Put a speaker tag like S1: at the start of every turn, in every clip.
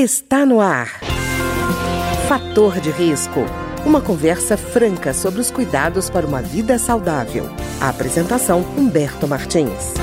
S1: Está no ar. Fator de risco. Uma conversa franca sobre os cuidados para uma vida saudável. A apresentação Humberto Martins.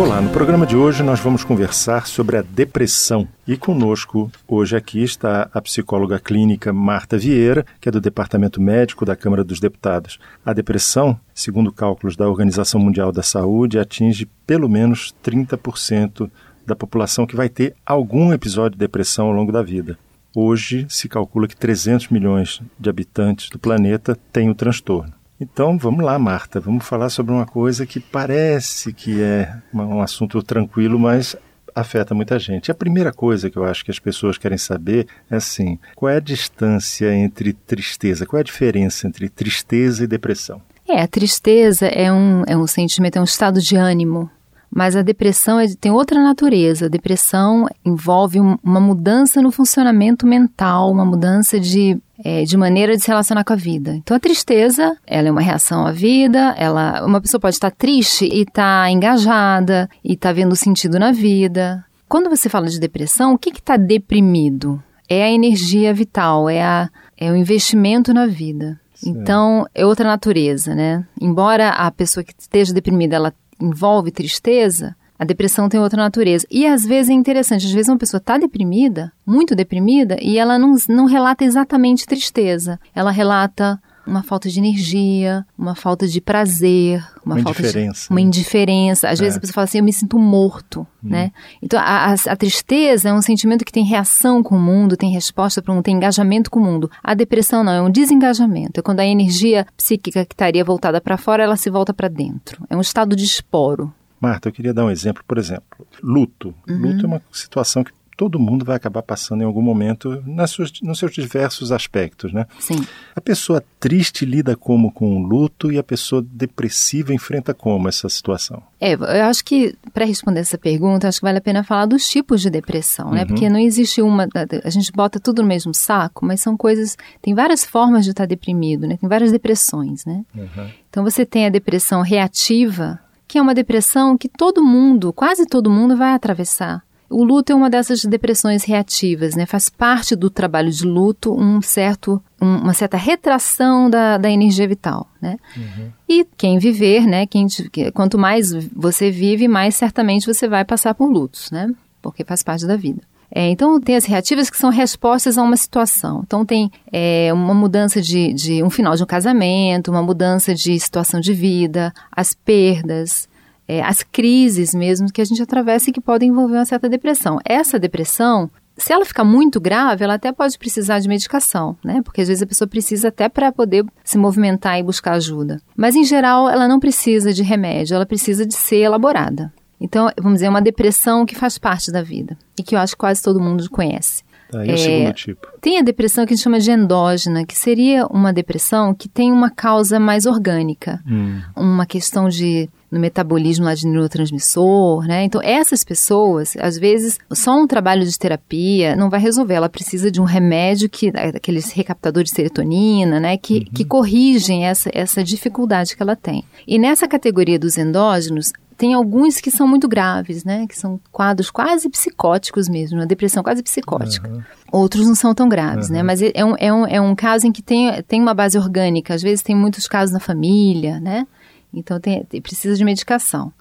S2: Olá, no programa de hoje nós vamos conversar sobre a depressão. E conosco hoje aqui está a psicóloga clínica Marta Vieira, que é do Departamento Médico da Câmara dos Deputados. A depressão, segundo cálculos da Organização Mundial da Saúde, atinge pelo menos 30% da população que vai ter algum episódio de depressão ao longo da vida. Hoje se calcula que 300 milhões de habitantes do planeta têm o transtorno. Então vamos lá, Marta, vamos falar sobre uma coisa que parece que é um assunto tranquilo, mas afeta muita gente. A primeira coisa que eu acho que as pessoas querem saber é assim: qual é a distância entre tristeza? Qual é a diferença entre tristeza e depressão?
S3: É, a tristeza é um, é um sentimento, é um estado de ânimo mas a depressão é, tem outra natureza. A depressão envolve um, uma mudança no funcionamento mental, uma mudança de, é, de maneira de se relacionar com a vida. Então a tristeza, ela é uma reação à vida, ela, uma pessoa pode estar triste e estar tá engajada, e estar tá vendo sentido na vida. Quando você fala de depressão, o que está deprimido? É a energia vital, é, a, é o investimento na vida. Então, é outra natureza, né? Embora a pessoa que esteja deprimida, ela envolve tristeza, a depressão tem outra natureza. E às vezes é interessante, às vezes uma pessoa está deprimida, muito deprimida, e ela não, não relata exatamente tristeza. Ela relata uma falta de energia, uma falta de prazer, uma,
S2: uma
S3: falta
S2: indiferença.
S3: de uma indiferença. Às é. vezes a pessoa fala assim, eu me sinto morto, hum. né? Então a, a, a, tristeza é um sentimento que tem reação com o mundo, tem resposta para o mundo, tem engajamento com o mundo. A depressão não, é um desengajamento. É quando a energia psíquica que estaria voltada para fora, ela se volta para dentro. É um estado de esporo.
S2: Marta, eu queria dar um exemplo, por exemplo, luto. Uhum. Luto é uma situação que todo mundo vai acabar passando em algum momento nas suas, nos seus diversos aspectos, né?
S3: Sim.
S2: A pessoa triste lida como com o luto e a pessoa depressiva enfrenta como essa situação?
S3: É, eu acho que para responder essa pergunta, acho que vale a pena falar dos tipos de depressão, né? Uhum. Porque não existe uma, a gente bota tudo no mesmo saco, mas são coisas, tem várias formas de estar deprimido, né? Tem várias depressões, né? Uhum. Então você tem a depressão reativa, que é uma depressão que todo mundo, quase todo mundo vai atravessar. O luto é uma dessas depressões reativas, né? Faz parte do trabalho de luto um certo, um, uma certa retração da, da energia vital, né? Uhum. E quem viver, né? Quem, quanto mais você vive, mais certamente você vai passar por lutos, né? Porque faz parte da vida. É, então, tem as reativas que são respostas a uma situação. Então, tem é, uma mudança de, de, um final de um casamento, uma mudança de situação de vida, as perdas, é, as crises mesmo que a gente atravessa e que podem envolver uma certa depressão. Essa depressão, se ela ficar muito grave, ela até pode precisar de medicação, né? Porque às vezes a pessoa precisa até para poder se movimentar e buscar ajuda. Mas em geral, ela não precisa de remédio, ela precisa de ser elaborada. Então, vamos dizer, é uma depressão que faz parte da vida e que eu acho que quase todo mundo conhece.
S2: Tá, e é, o segundo tipo?
S3: Tem a depressão que a gente chama de endógena, que seria uma depressão que tem uma causa mais orgânica. Hum. Uma questão de no metabolismo lá de neurotransmissor, né? Então, essas pessoas, às vezes, só um trabalho de terapia não vai resolver. Ela precisa de um remédio que, aqueles recaptadores de serotonina, né? Que, uhum. que corrigem essa, essa dificuldade que ela tem. E nessa categoria dos endógenos, tem alguns que são muito graves, né? Que são quadros quase psicóticos mesmo, uma depressão quase psicótica. Uhum. Outros não são tão graves, né? uhum. né? Mas é um, é, um, é um caso em que tem, tem uma base orgânica. Às vezes tem muitos casos na família, né? Então tem, tem, precisa de medicação.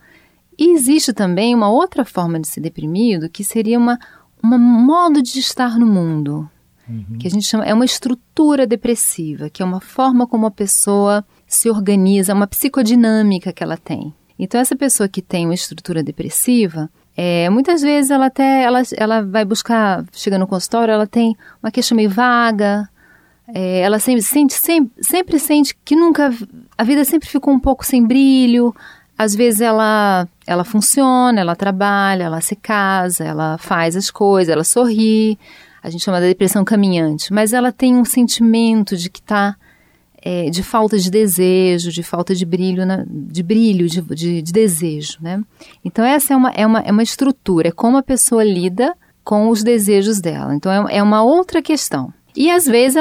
S3: E existe também uma outra forma de ser deprimido, que seria uma, uma modo de estar no mundo, uhum. que a gente chama é uma estrutura depressiva, que é uma forma como a pessoa se organiza, uma psicodinâmica que ela tem. Então essa pessoa que tem uma estrutura depressiva, é, muitas vezes ela até ela, ela vai buscar, chega no consultório, ela tem uma queixa meio vaga, é, ela sempre sente, sempre, sempre sente que nunca. A vida sempre ficou um pouco sem brilho. Às vezes ela, ela funciona, ela trabalha, ela se casa, ela faz as coisas, ela sorri. A gente chama da depressão caminhante. Mas ela tem um sentimento de que está. É, de falta de desejo, de falta de brilho, na, de brilho, de, de, de, desejo, né? Então essa é uma, é, uma, é uma estrutura, é como a pessoa lida com os desejos dela. Então é, é uma outra questão. E às vezes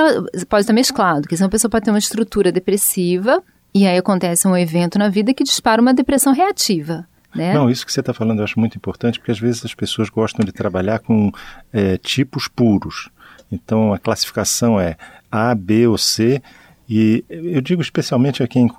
S3: pode estar mesclado, que uma pessoa pode ter uma estrutura depressiva e aí acontece um evento na vida que dispara uma depressão reativa. Né?
S2: Não, isso que você está falando eu acho muito importante, porque às vezes as pessoas gostam de trabalhar com é, tipos puros. Então a classificação é A, B ou C, e eu digo especialmente a quem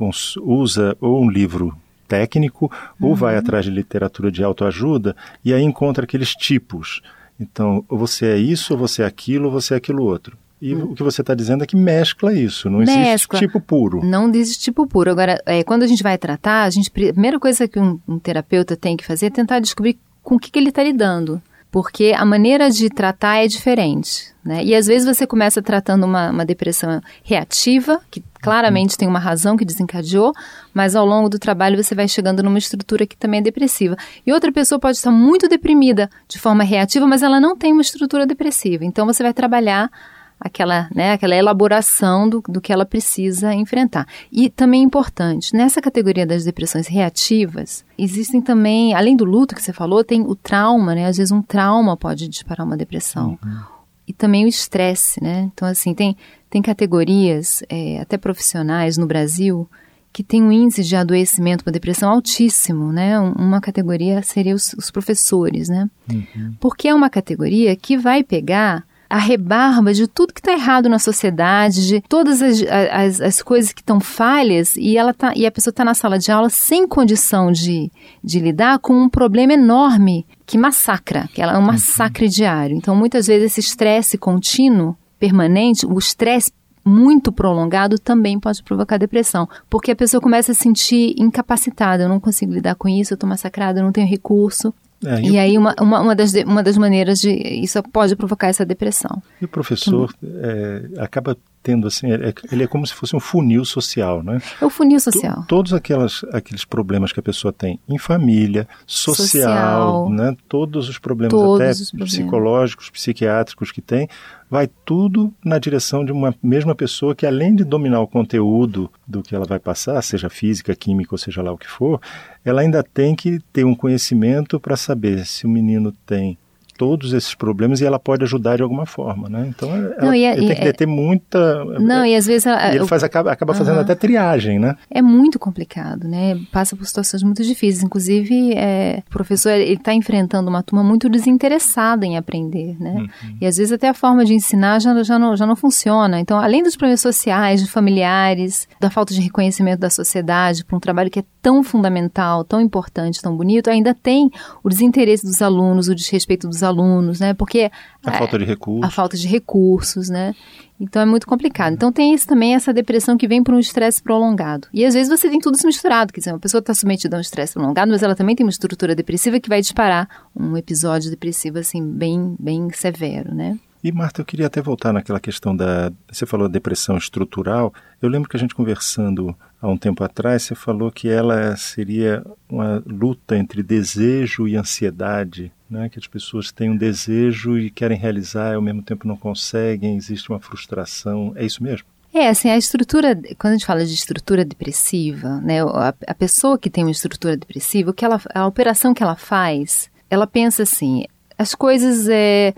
S2: usa ou um livro técnico ou uhum. vai atrás de literatura de autoajuda e aí encontra aqueles tipos. Então, ou você é isso, ou você é aquilo, ou você é aquilo outro. E hum. o que você está dizendo é que mescla isso, não mescla. existe tipo puro.
S3: Não existe tipo puro. Agora, é, quando a gente vai tratar, a, gente, a primeira coisa que um, um terapeuta tem que fazer é tentar descobrir com o que, que ele está lidando porque a maneira de tratar é diferente. Né? E às vezes você começa tratando uma, uma, depressão reativa, que claramente tem uma razão que desencadeou, mas ao longo do trabalho você vai chegando numa estrutura que também é depressiva. E outra pessoa pode estar muito deprimida de forma reativa, mas ela não tem uma estrutura depressiva. Então você vai trabalhar aquela, né, aquela elaboração do, do que ela precisa enfrentar. E também é importante, nessa categoria das depressões reativas, existem também, além do luto que você falou, tem o trauma, né? Às vezes um trauma pode disparar uma depressão. Uhum. E também o estresse, né? Então, assim, tem, tem categorias, é, até profissionais no Brasil, que tem um índice de adoecimento por depressão altíssimo, né? Uma categoria seria os, os professores, né? Uhum. Porque é uma categoria que vai pegar a rebarba de tudo que está errado na sociedade, de todas as, as, as coisas que estão falhas, e, ela tá, e a pessoa está na sala de aula sem condição de, de lidar com um problema enorme que massacra, que ela é um massacre diário. Então, muitas vezes, esse estresse contínuo, permanente, o estresse muito prolongado também pode provocar depressão, porque a pessoa começa a se sentir incapacitada, eu não consigo lidar com isso, eu estou massacrada, eu não tenho recurso. É, e, e aí uma, uma, uma, das, uma das maneiras de isso pode provocar essa depressão.
S2: E o professor é, acaba tendo assim, é, ele é como se fosse um funil social, né?
S3: É o funil social.
S2: T todos aquelas, aqueles problemas que a pessoa tem em família, social, social né? Todos os problemas todos até os problemas. psicológicos, psiquiátricos que tem, vai tudo na direção de uma mesma pessoa que além de dominar o conteúdo do que ela vai passar, seja física, química ou seja lá o que for, ela ainda tem que ter um conhecimento para saber se o menino tem todos esses problemas e ela pode ajudar de alguma forma, né? Então ela, não, e, tem que ter muita.
S3: Não, e às vezes ela,
S2: ele faz acaba, acaba fazendo até triagem, né?
S3: É muito complicado, né? Passa por situações muito difíceis. Inclusive, é, o professor ele está enfrentando uma turma muito desinteressada em aprender, né? Uhum. E às vezes até a forma de ensinar já, já, não, já não funciona. Então, além dos problemas sociais, de familiares, da falta de reconhecimento da sociedade para um trabalho que é tão fundamental, tão importante, tão bonito, ainda tem o desinteresse dos alunos, o desrespeito dos alunos, né? Porque
S2: a, a falta de recursos.
S3: A falta de recursos, né? Então é muito complicado. Então tem isso também essa depressão que vem por um estresse prolongado. E às vezes você tem tudo isso misturado, quer dizer, uma pessoa está submetida a um estresse prolongado, mas ela também tem uma estrutura depressiva que vai disparar um episódio depressivo assim bem bem severo, né?
S2: E Marta, eu queria até voltar naquela questão da. Você falou depressão estrutural. Eu lembro que a gente conversando há um tempo atrás, você falou que ela seria uma luta entre desejo e ansiedade, né? que as pessoas têm um desejo e querem realizar e ao mesmo tempo não conseguem, existe uma frustração. É isso mesmo?
S3: É, assim, a estrutura, quando a gente fala de estrutura depressiva, né, a, a pessoa que tem uma estrutura depressiva, o que ela, a operação que ela faz, ela pensa assim, as coisas é,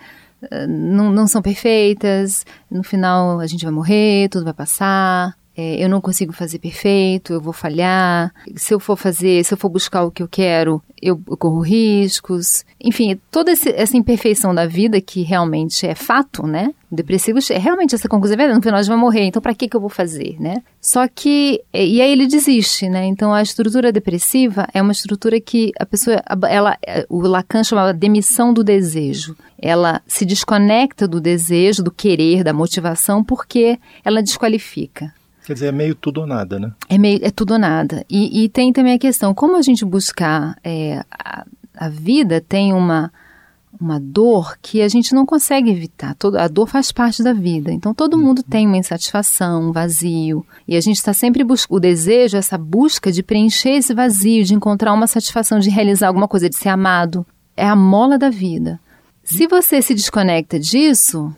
S3: não, não são perfeitas, no final a gente vai morrer, tudo vai passar, é, eu não consigo fazer perfeito, eu vou falhar. Se eu for fazer, se eu for buscar o que eu quero, eu, eu corro riscos. Enfim, toda esse, essa imperfeição da vida que realmente é fato, né? Depressivo é realmente essa conclusão, é verdade, no final a gente vai morrer, então para que, que eu vou fazer, né? Só que, e aí ele desiste, né? Então a estrutura depressiva é uma estrutura que a pessoa, ela, o Lacan chamava demissão do desejo. Ela se desconecta do desejo, do querer, da motivação, porque ela desqualifica.
S2: Quer dizer, é meio tudo ou nada, né?
S3: É meio é tudo ou nada. E, e tem também a questão, como a gente buscar é, a, a, vida tem uma uma dor que a gente não consegue evitar. Todo, a dor faz parte da vida. Então todo mundo uhum. tem uma insatisfação, um vazio. E a gente está sempre buscando o desejo, essa busca de preencher esse vazio, de encontrar uma satisfação, de realizar alguma coisa, de ser amado. É a mola da vida. Se você se desconecta disso,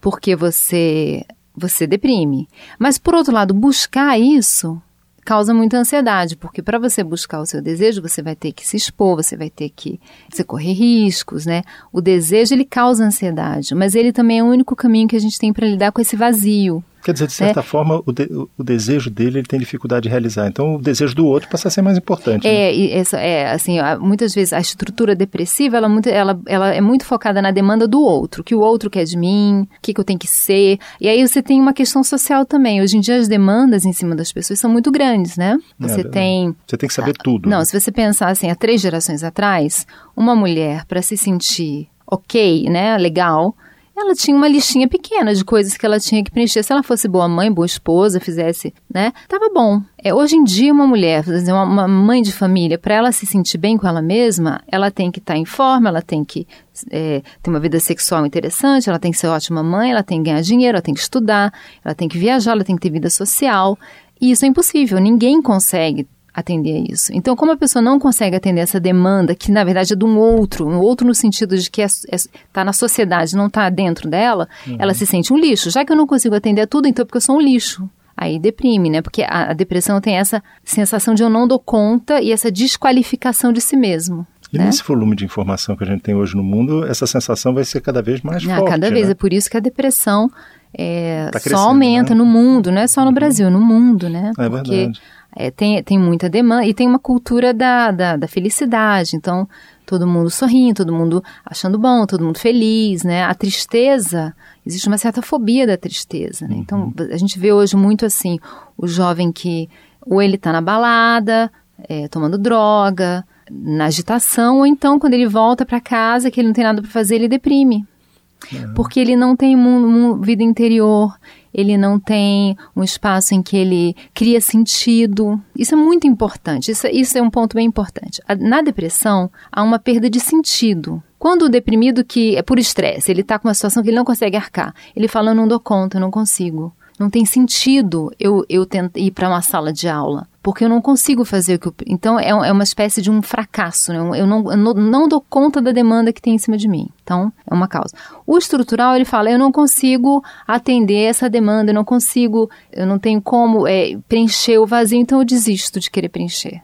S3: porque você você deprime. Mas, por outro lado, buscar isso causa muita ansiedade, porque para você buscar o seu desejo, você vai ter que se expor, você vai ter que você correr riscos, né? O desejo ele causa ansiedade, mas ele também é o único caminho que a gente tem para lidar com esse vazio.
S2: Quer dizer, de certa é. forma, o, de, o, desejo dele ele tem dificuldade de realizar. Então, o desejo do outro passa a ser mais importante.
S3: É, né? e essa, é assim, muitas vezes a estrutura depressiva ela, muito, ela, ela é muito focada na demanda do outro, que o outro quer de mim, o que, que eu tenho que ser. E aí você tem uma questão social também. Hoje em dia as demandas em cima das pessoas são muito grandes, né? Você é, tem.
S2: Você tem que saber tudo.
S3: Não, né? se você pensar assim, há três gerações atrás, uma mulher, para se sentir ok, né, legal, ela tinha uma listinha pequena de coisas que ela tinha que preencher. Se ela fosse boa mãe, boa esposa, fizesse, né? Tava bom. É, hoje em dia, uma mulher, uma, mãe de família, para ela se sentir bem com ela mesma, ela tem que estar tá em forma, ela tem que é, ter uma vida sexual interessante, ela tem que ser ótima mãe, ela tem que ganhar dinheiro, ela tem que estudar, ela tem que viajar, ela tem que ter vida social. E isso é impossível, ninguém consegue atender a isso. Então, como a pessoa não consegue atender essa demanda, que na verdade é de um outro, um outro no sentido de que está é, é, tá na sociedade, não está dentro dela, uhum. ela se sente um lixo. Já que eu não consigo atender a tudo, então é porque eu sou um lixo. Aí deprime, né? Porque a, a depressão tem essa sensação de eu não dou conta e essa desqualificação de si mesmo.
S2: E
S3: né?
S2: nesse volume de informação que a gente tem hoje no mundo, essa sensação vai ser cada vez mais ah, forte.
S3: Cada vez,
S2: né?
S3: é por isso que a depressão é, tá só aumenta né? no mundo, não é só no uhum. Brasil, no mundo, né?
S2: É
S3: Porque
S2: verdade
S3: é, tem, tem muita demanda e tem uma cultura da, da, da, felicidade. Então, todo mundo sorrindo, todo mundo achando bom, todo mundo feliz, né? A tristeza, existe uma certa fobia da tristeza, né? Então, uhum. a gente vê hoje muito assim, o jovem que ou ele está na balada, é, tomando droga, na agitação, ou então quando ele volta para casa, que ele não tem nada para fazer, ele deprime. Uhum. Porque ele não tem vida interior, ele não tem um espaço em que ele cria sentido. Isso é muito importante, isso, isso é um ponto bem importante. Na depressão, há uma perda de sentido. Quando o deprimido, que é por estresse, ele está com uma situação que ele não consegue arcar, ele fala: Eu não dou conta, eu não consigo. Não tem sentido eu, eu ir para uma sala de aula porque eu não consigo fazer o que eu. Então é, é uma espécie de um fracasso, né? eu, não, eu não, dou conta da demanda que tem em cima de mim. Então é uma causa. O estrutural ele fala: eu não consigo atender essa demanda, eu não consigo, eu não tenho como é, preencher o vazio, então eu desisto de querer preencher.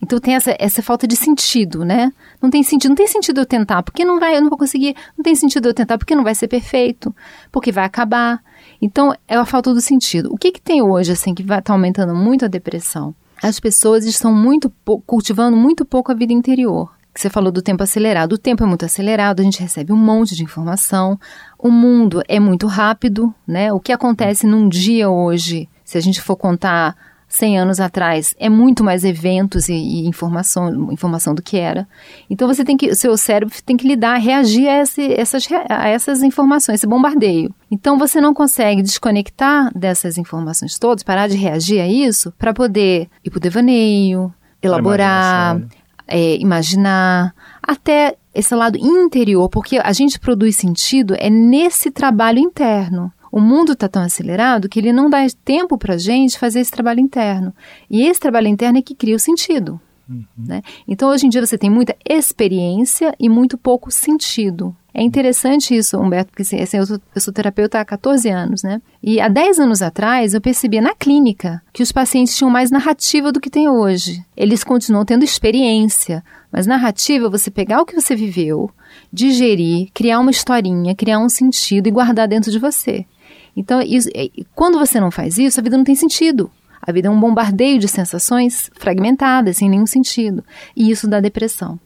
S3: Então tem essa, essa falta de sentido, né? Não tem sentido, não tem sentido eu tentar, porque não vai, eu não vou conseguir, não tem sentido eu tentar, porque não vai ser perfeito, porque vai acabar. Então, é a falta do sentido. O que, que tem hoje, assim, que está aumentando muito a depressão? As pessoas estão muito cultivando muito pouco a vida interior. Você falou do tempo acelerado. O tempo é muito acelerado, a gente recebe um monte de informação. O mundo é muito rápido, né? O que acontece num dia hoje, se a gente for contar 100 anos atrás é muito mais eventos e, e, informação, informação do que era. Então você tem que, o seu cérebro tem que lidar, reagir a, esse, essas, a essas informações, esse bombardeio. Então você não consegue desconectar dessas informações todas, parar de reagir a isso, para poder ir para o devaneio, elaborar, é, imaginar, até esse lado interior, porque a gente produz sentido é nesse trabalho interno. O mundo está tão acelerado que ele não dá tempo para a gente fazer esse trabalho interno. E esse trabalho interno é que cria o sentido. Uhum. Né? Então, hoje em dia, você tem muita experiência e muito pouco sentido. É interessante isso, Humberto, porque assim, assim, eu, sou, eu sou terapeuta há 14 anos, né? E há 10 anos atrás eu percebia na clínica que os pacientes tinham mais narrativa do que tem hoje. Eles continuam tendo experiência, mas narrativa é você pegar o que você viveu, digerir, criar uma historinha, criar um sentido e guardar dentro de você. Então, isso, quando você não faz isso, a vida não tem sentido. A vida é um bombardeio de sensações fragmentadas, sem nenhum sentido. E isso dá depressão.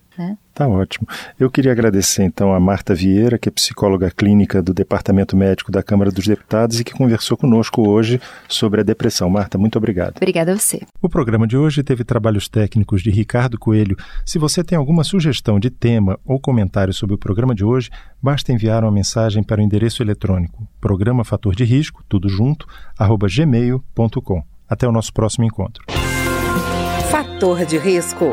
S2: Tá ótimo. Eu queria agradecer então a Marta Vieira, que é psicóloga clínica do Departamento Médico da Câmara dos Deputados e que conversou conosco hoje sobre a depressão. Marta, muito obrigado.
S3: Obrigada a você.
S2: O programa de hoje teve trabalhos técnicos de Ricardo Coelho. Se você tem alguma sugestão de tema ou comentário sobre o programa de hoje, basta enviar uma mensagem para o endereço eletrônico programa fator de risco, tudo junto, arroba gmail.com. Até o nosso próximo encontro.
S1: Fator de risco